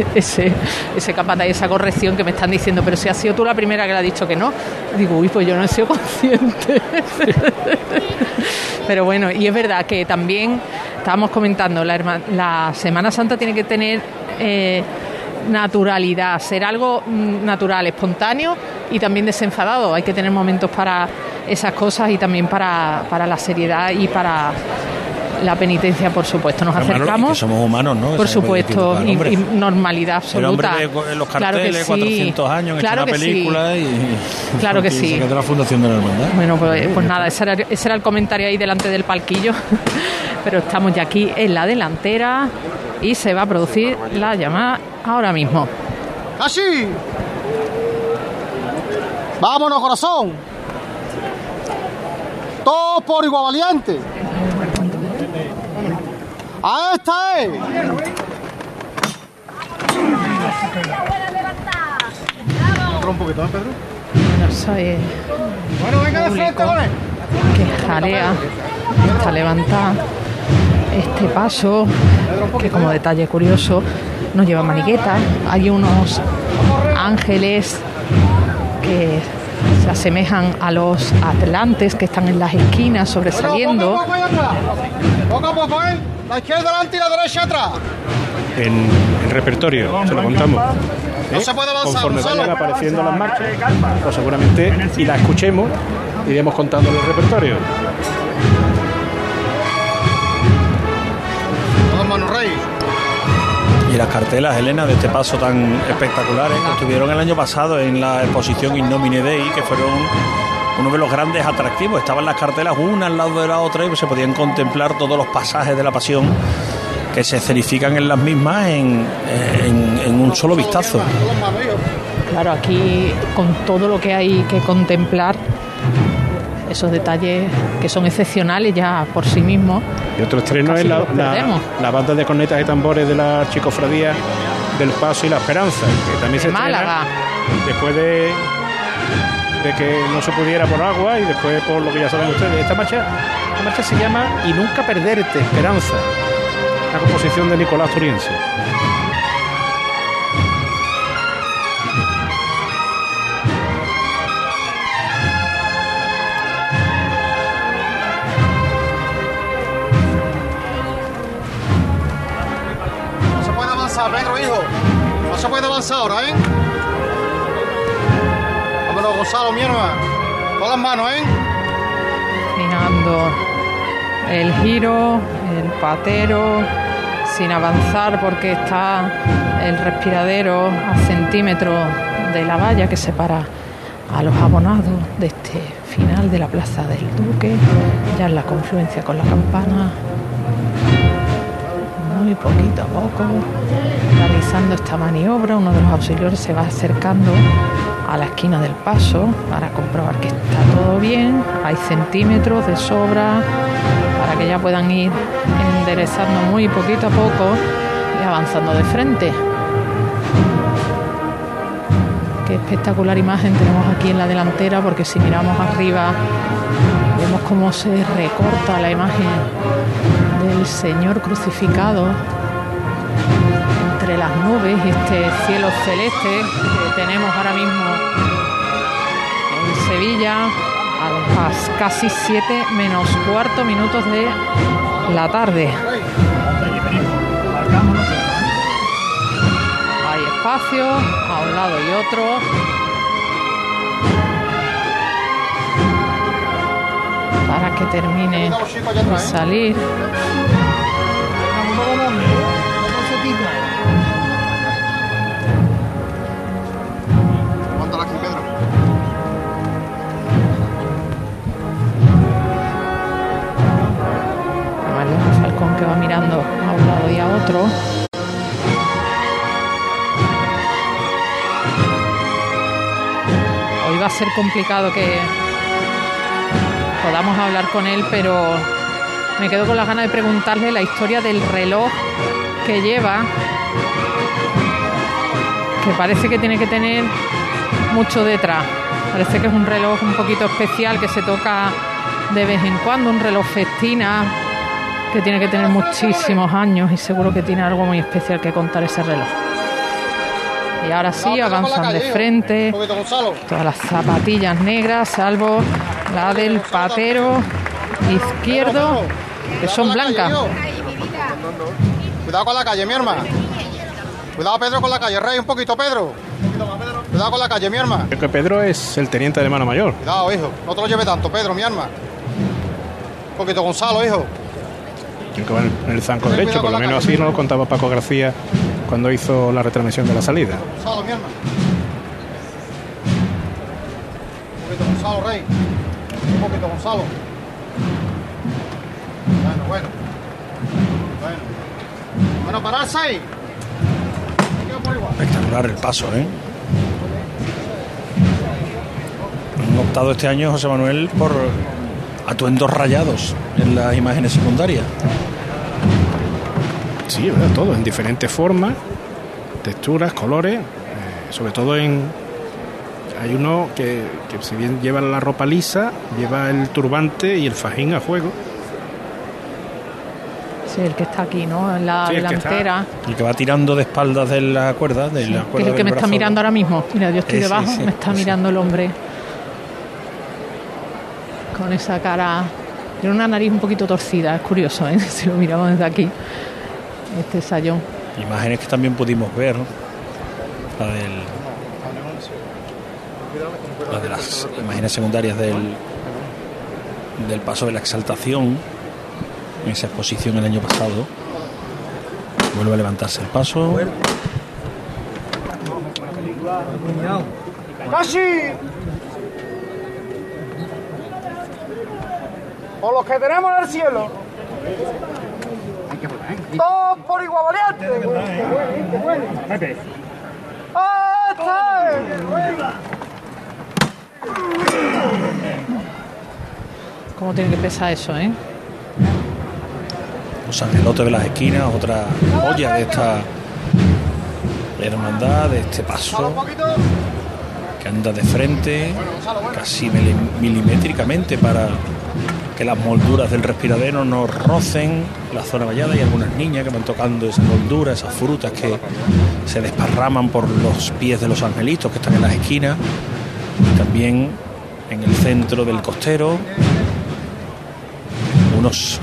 ese, ese capataz y esa corrección que me están diciendo, pero si has sido tú la primera que le ha dicho que no. Digo, uy, pues yo no he sido consciente. pero bueno, y es verdad que también estábamos comentando, la Semana Santa tiene que tener eh, naturalidad, ser algo mm, natural, espontáneo y también desenfadado. Hay que tener momentos para esas cosas y también para, para la seriedad y para la penitencia, por supuesto. Nos acercamos. que somos humanos, ¿no? Por supuesto, y, normalidad El hombre absoluta. ve los Claro que carteles, sí. 400 años, en Claro una que sí. película y... Claro que sí. de la Fundación de la Hermandad. Bueno, pues, pues nada, ese era, ese era el comentario ahí delante del palquillo. Pero estamos ya aquí en la delantera y se va a producir la llamada ahora mismo. ¡Casi! ¡Vámonos, corazón! Todos por igual valiente. ¡A esta es! un poquito, ¿eh, Pedro? No sé, Bueno, venga de frente. ¿vale? que jalea, está levantada este paso, que como detalle curioso no lleva maniquetas. Hay unos ángeles que se asemejan a los atlantes que están en las esquinas sobresaliendo. Ahí. Poco a poco, ¿eh? La izquierda delante y la derecha atrás. En el repertorio, se lo contamos. No ¿Eh? se puede avanzar, Conforme vayan apareciendo las marchas, pues seguramente, y las escuchemos, iremos contando el repertorio. Vamos, Manu Rey. Y las cartelas, Elena, de este paso tan espectaculares que estuvieron el año pasado en la exposición Innomine Dei, que fueron uno de los grandes atractivos. Estaban las cartelas una al lado de la otra y se podían contemplar todos los pasajes de la pasión que se escenifican en las mismas en, en- en un solo vistazo. Claro, aquí con todo lo que hay que contemplar, esos detalles que son excepcionales ya por sí mismos. Y otro estreno es la, la- la banda de cornetas y tambores de la Chicofradía del Paso y la Esperanza, que también se De estrena Málaga. después de, de que no se pudiera por agua y después por lo que ya saben ustedes. Esta marcha, esta marcha se llama Y nunca perderte, Esperanza, una composición de Nicolás Turiense. No se puede avanzar, Pedro, hijo. No se puede avanzar ahora, ¿eh? Gonzalo, mi hermano. Todas las manos, ¿eh? Minando el giro, el patero, sin avanzar porque está el respiradero a centímetros de la valla que separa a los abonados de este final de la Plaza del Duque, ya en la confluencia con la campana. Muy poquito a poco, realizando esta maniobra, uno de los auxiliares se va acercando a la esquina del paso para comprobar que está todo bien. Hay centímetros de sobra para que ya puedan ir enderezando muy poquito a poco y avanzando de frente. Qué espectacular imagen tenemos aquí en la delantera porque si miramos arriba vemos cómo se recorta la imagen del Señor crucificado entre las nubes y este cielo celeste tenemos ahora mismo en Sevilla a las casi 7 menos cuarto minutos de la tarde. Hay espacio a un lado y otro. Para que termine de salir. Que va mirando a un lado y a otro. Hoy va a ser complicado que podamos hablar con él, pero me quedo con las ganas de preguntarle la historia del reloj que lleva, que parece que tiene que tener mucho detrás. Parece que es un reloj un poquito especial que se toca de vez en cuando, un reloj festina que tiene que tener muchísimos años y seguro que tiene algo muy especial que contar ese reloj. Y ahora sí, avanzan de frente, Un poquito, Gonzalo. todas las zapatillas negras, salvo la del patero izquierdo, que son blancas. Cuidado con la calle, mi hermano. Cuidado, Pedro, con la calle. Rey, un poquito, Pedro. Cuidado con la calle, mi hermano. Creo que Pedro es el teniente de hermano mayor. Cuidado, hijo. No te lo lleve tanto, Pedro, mi arma. Un poquito, Gonzalo, hijo. Tiene que en el, zanco derecho, por lo menos así nos lo contaba Paco García cuando hizo la retransmisión de la salida. Gonzalo, mi hermano. Un poquito, Gonzalo, Rey. Un poquito, Gonzalo. Bueno, bueno. Bueno. Bueno, pararse ahí. Espectacular el paso, ¿eh? Han optado este año, José Manuel, por atuendos rayados en las imágenes secundarias. Sí, verdad, todo, en diferentes formas, texturas, colores, eh, sobre todo en... Hay uno que, que si bien lleva la ropa lisa, lleva el turbante y el fajín a juego. Sí, el que está aquí, ¿no? En la Sí, el que delantera. El que va tirando de espaldas de la cuerda, de la Que cuerda es el que me está mirando ahora mismo. Mira, yo estoy Eh, debajo, sí, me está mirando el hombre. Con esa cara. Tiene una nariz un poquito torcida, es curioso, ¿eh? Si lo miramos desde aquí. Este sayón. Imágenes que también pudimos ver. La del. La de las imágenes secundarias del. Del paso de la exaltación. En esa exposición el año pasado. Vuelve a levantarse el paso. ¡Casi! Por los que tenemos en el cielo. Todos por igual valiente. ¡Ah, está! ¿Cómo tiene que pesar eso, eh? Los angelotes de las esquinas, otra joya de esta hermandad, de este paso que anda de frente, casi mili- milimétricamente para que las molduras del respiradero no rocen la zona vallada. Y algunas niñas que van tocando esas molduras, esas frutas que se desparraman por los pies de los angelitos que están en las esquinas. Y también en el centro del costero unos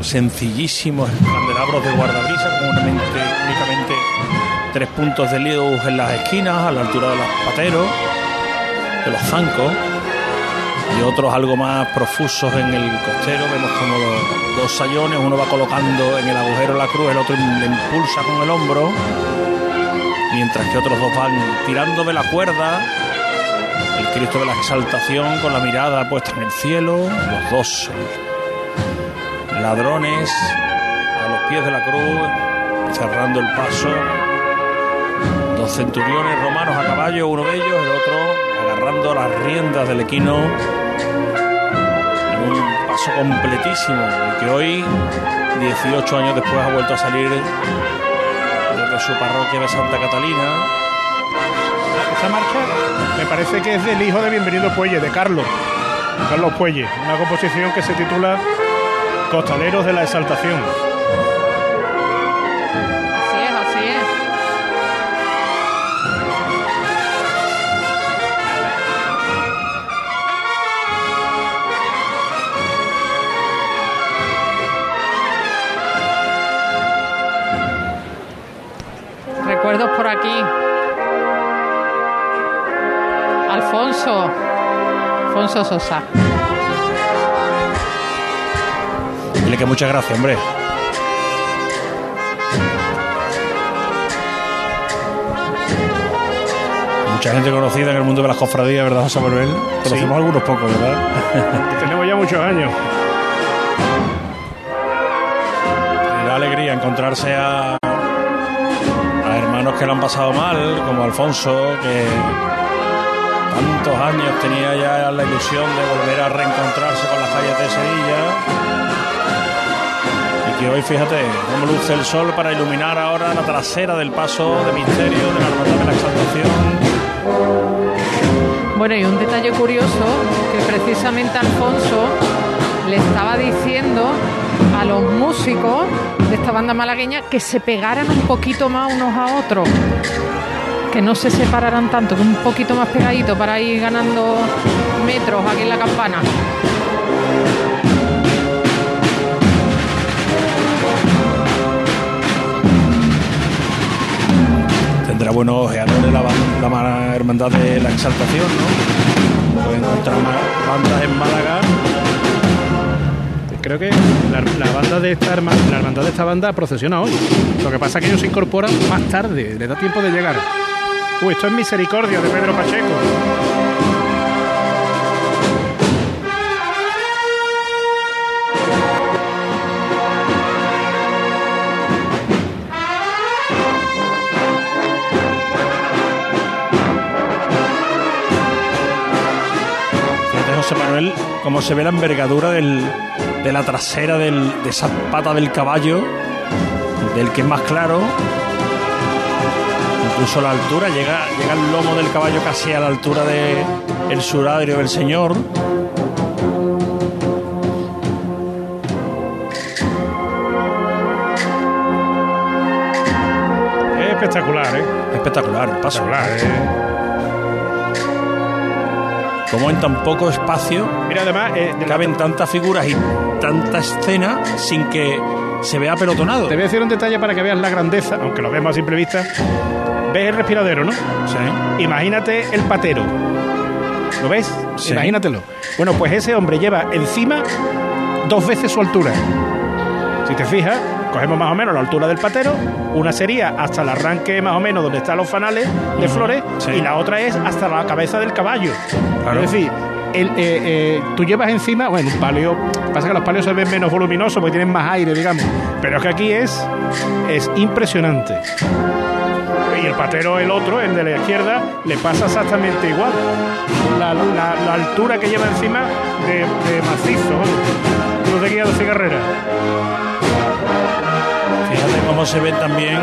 sencillísimos candelabros de guardabrisa con únicamente tres puntos de luz en las esquinas a la altura de los pateros de los zancos y otros algo más profusos en el costero vemos como los dos sayones uno va colocando en el agujero la cruz el otro le impulsa con el hombro mientras que otros dos van tirando de la cuerda el Cristo de la exaltación con la mirada puesta en el cielo los dos ladrones a los pies de la cruz, cerrando el paso. Dos centuriones romanos a caballo, uno de ellos, el otro agarrando las riendas del equino en un paso completísimo que hoy, 18 años después, ha vuelto a salir desde su parroquia de Santa Catalina. Esta marcha me parece que es del hijo de Bienvenido Puelle, de Carlos. Carlos Puelle, una composición que se titula Costaleros de la Exaltación. Recuerdos por aquí. Alfonso. Alfonso Sosa. Dile que muchas gracias, hombre. Mucha gente conocida en el mundo de las cofradías, ¿verdad, José Manuel? Conocemos algunos pocos, ¿verdad? Tenemos ya muchos años. Me da alegría encontrarse a hermanos que lo han pasado mal, como Alfonso, que tantos años tenía ya la ilusión de volver a reencontrarse con las calles de Sevilla. Y que hoy, fíjate, cómo luce el sol para iluminar ahora la trasera del paso de misterio de la Hermandad de la Exaltación. Bueno, y un detalle curioso, que precisamente Alfonso le estaba diciendo a los músicos de esta banda malagueña que se pegaran un poquito más unos a otros, que no se separaran tanto, que un poquito más pegadito para ir ganando metros aquí en la campana. Tendrá buenos ojeadores la, la ma- Hermandad de la Exaltación, ¿no? Puede encontrar bandas en Málaga creo que la, banda de esta la hermandad de esta banda procesiona hoy. Lo que pasa es que ellos se incorporan más tarde, le da tiempo de llegar. Uy, esto es Misericordia de Pedro Pacheco. José Manuel, cómo se ve la envergadura del- de la trasera del- de esa pata del caballo, del que es más claro. Incluso la altura, llega, llega el lomo del caballo casi a la altura del el surario del señor. Es espectacular, ¿eh? Espectacular, el paso. Espectacular, ¿eh? Como en tan poco espacio Mira, además, eh, de caben tantas figuras y tanta escena sin que se vea pelotonado. Te voy a decir un detalle para que veas la grandeza, aunque lo vemos a simple vista. ¿Ves el respiradero, no? Sí. Imagínate el patero. ¿Lo ves? Sí. Imagínatelo. Bueno, pues ese hombre lleva encima dos veces su altura. Si te fijas, cogemos más o menos la altura del patero, una sería hasta el arranque más o menos donde están los fanales de flores sí. y la otra es hasta la cabeza del caballo. Claro. Es decir, el, eh, eh, tú llevas encima, bueno, un palio, pasa que los palios se ven menos voluminosos porque tienen más aire, digamos, pero es que aquí es, es impresionante. Y el patero, el otro, el de la izquierda, le pasa exactamente igual. La, la- la altura que lleva encima de, de macizo. Cruz de guía de cigarrera. Fíjate cómo se ven también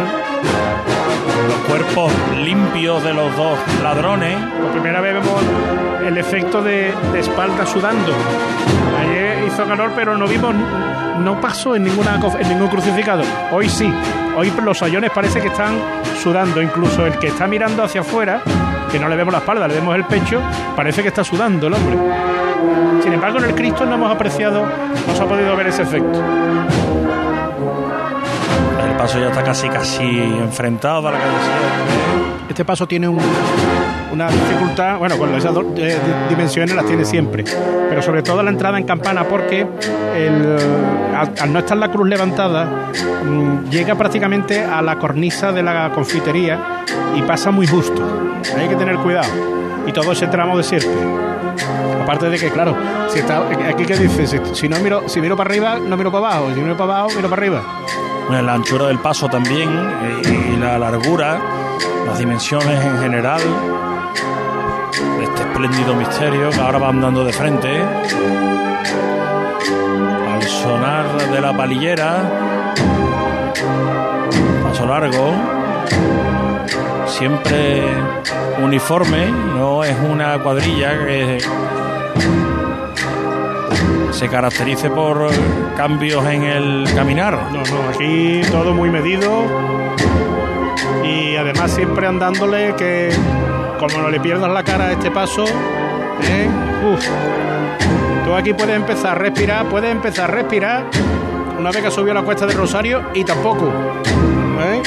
los cuerpos limpios de los dos ladrones. Por primera vez vemos el efecto de, de espalda sudando. Ayer hizo calor, pero no vimos, no pasó en, ninguna, en ningún crucificado. Hoy sí. Hoy los sayones parece que están sudando. Incluso el que está mirando hacia afuera, que no le vemos la espalda, le vemos el pecho, parece que está sudando el hombre. Sin embargo, en el Cristo no hemos apreciado, no se ha podido ver ese efecto. Paso ya está casi casi enfrentado a la calle. Este paso tiene un- una dificultad, bueno, con esas dos eh, di- dimensiones las tiene siempre, pero sobre todo la entrada en campana porque el, al, al no estar la cruz levantada mm, llega prácticamente a la cornisa de la confitería y pasa muy justo. Hay que tener cuidado. Y todo ese tramo de. Aparte de que, claro, si está, aquí que dice, si, no miro, si miro para arriba, no miro para abajo, si miro para abajo, miro para arriba. Bueno, la anchura del paso también eh, y la largura, las dimensiones en general este espléndido misterio que ahora va andando de frente. Al sonar de la palillera, paso largo, siempre uniforme, no es una cuadrilla que se caracterice por cambios en el caminar. No, no, aquí todo muy medido y además siempre andándole que como no le pierdas la cara a este paso, ¿eh? Uf. tú aquí puedes empezar a respirar, puedes empezar a respirar una vez que subió la cuesta del Rosario y tampoco. ¿eh?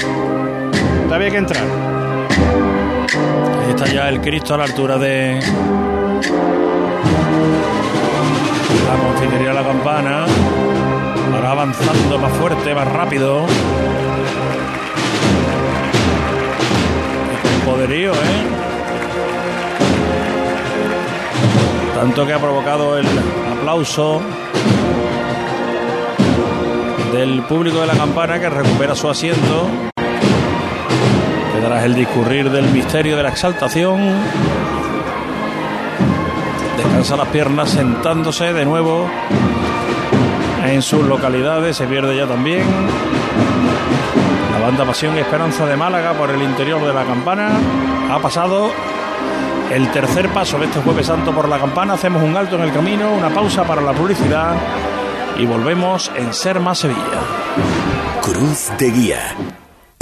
Todavía hay que entrar. Ahí está ya el Cristo a la altura de la confitería de la campana. Ahora avanzando más fuerte, más rápido. Poderío, ¿eh? Tanto que ha provocado el aplauso del público de la campana que recupera su asiento. Tras el discurrir del misterio de la exaltación, descansa las piernas sentándose de nuevo en sus localidades, se pierde ya también. La banda Pasión y Esperanza de Málaga por el interior de la campana ha pasado el tercer paso de este jueves santo por la campana. Hacemos un alto en el camino, una pausa para la publicidad y volvemos en Ser Más Sevilla. Cruz de Guía.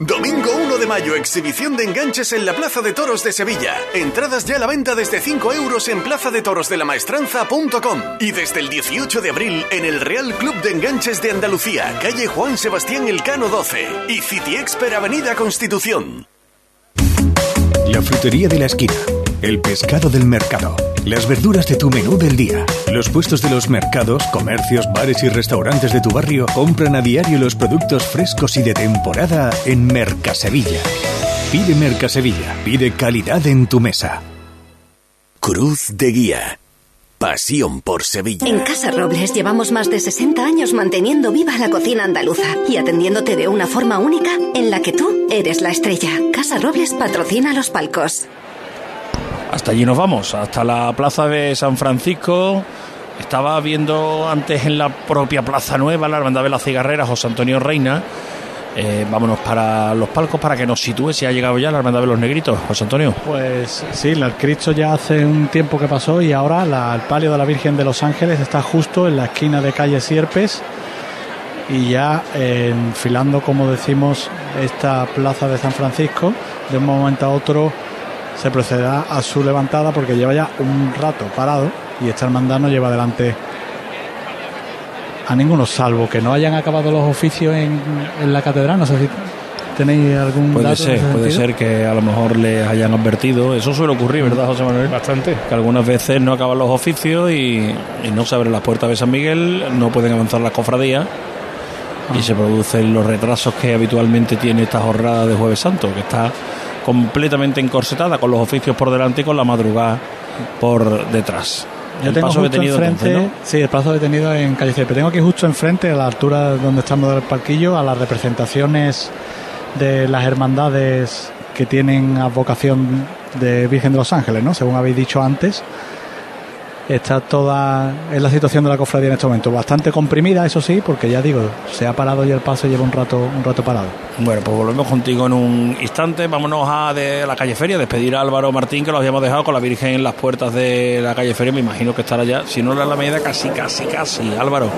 Domingo 1 de mayo, exhibición de enganches en la Plaza de Toros de Sevilla. Entradas ya a la venta desde 5 euros en plaza de toros de la maestranza.com. Y desde el 18 de abril en el Real Club de Enganches de Andalucía, calle Juan Sebastián Elcano 12 y City Expert Avenida Constitución. La frutería de la esquina. El pescado del mercado. Las verduras de tu menú del día. Los puestos de los mercados, comercios, bares y restaurantes de tu barrio compran a diario los productos frescos y de temporada en Mercasevilla. Pide Mercasevilla. Pide calidad en tu mesa. Cruz de Guía. Pasión por Sevilla. En Casa Robles llevamos más de 60 años manteniendo viva la cocina andaluza y atendiéndote de una forma única en la que tú eres la estrella. Casa Robles patrocina los palcos. Hasta allí nos vamos, hasta la plaza de San Francisco. Estaba viendo antes en la propia Plaza Nueva, la Hermandad de la Cigarrera, José Antonio Reina. Eh, vámonos para los palcos para que nos sitúe si ha llegado ya la Hermandad de los Negritos. José Antonio. Pues sí, el Cristo ya hace un tiempo que pasó y ahora la- el palio de la Virgen de los Ángeles está justo en la esquina de calle Sierpes y ya eh, enfilando, como decimos, esta plaza de San Francisco, de un momento a otro se procederá a su levantada porque lleva ya un rato parado y esta hermandad no lleva adelante a ninguno, salvo que no hayan acabado los oficios en, en la catedral. No sé si tenéis algún Puede dato en ser, ese puede sentido. ser que a lo mejor les hayan advertido. Eso suele ocurrir, ¿verdad, José Manuel? Bastante. Que algunas veces no acaban los oficios y, y no se abren las puertas de San Miguel, no pueden avanzar las cofradías y se producen los retrasos que habitualmente tiene esta jornada de Jueves Santo, que está completamente encorsetada con los oficios por delante y con la madrugada por detrás. Yo el tengo paso justo detenido enfrente, entonces, ¿no? sí, el paso detenido en calle Césped. Tengo aquí justo enfrente, a la altura donde estamos del parquillo, a las representaciones de las hermandades que tienen advocación de Virgen de los Ángeles, ¿no? Según habéis dicho antes. Está toda en la situación de la cofradía en este momento, bastante comprimida, eso sí, porque ya digo, se ha parado y el paso lleva un rato, un rato parado. Bueno, pues volvemos contigo en un instante. Vámonos a de la calle Feria, despedir a Álvaro Martín, que lo habíamos dejado con la Virgen en las puertas de la calle Feria. Me imagino que estará ya, si no la Alameda, casi, casi, casi. Álvaro.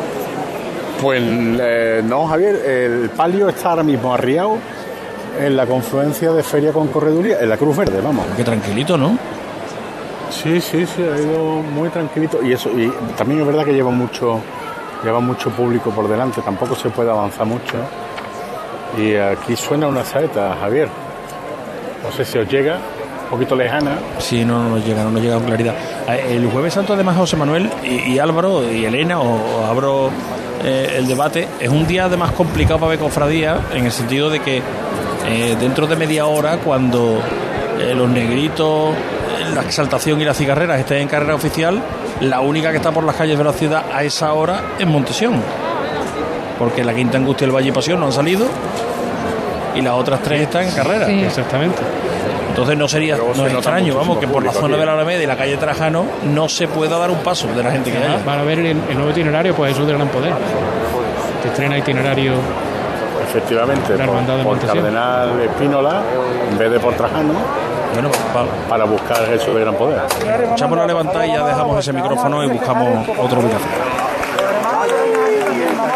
Pues eh, no, Javier, el palio está ahora mismo arriado en la confluencia de Feria con Correduría, en la Cruz Verde, vamos. Qué tranquilito, ¿no? Sí, sí, sí, ha ido muy tranquilito. Y eso, y también es verdad que lleva mucho, lleva mucho público por delante, tampoco se puede avanzar mucho. Y aquí suena una saeta, Javier. No sé si os llega, un poquito lejana. Sí, no, no nos llega, no nos llega con claridad. Eh, El Jueves Santo, además, José Manuel y, Álvaro y Elena, o, abro eh, el debate, es un día además complicado para ver cofradía, en el sentido de que eh, dentro de media hora, cuando eh, los negritos, eh, la exaltación y las cigarreras estén en carrera oficial, la única que está por las calles de la ciudad a esa hora es Montesión. Porque la Quinta Angustia y el Valle y Pasión no han salido y las otras tres están en carrera. Sí. Exactamente. Entonces no sería no se extraño, vamos, que por la zona aquí. de la Alameda y la calle Trajano no se pueda dar un paso de la gente que haya. Van a ver el, el nuevo itinerario, pues Jesús del Gran Poder. Que estrena itinerario. Efectivamente, La hermandad de por, por. Cardenal Espínola, en vez de por Trajano, para buscar eso de gran poder. Echamos la levantada y ya dejamos ese micrófono y buscamos otra ubicación.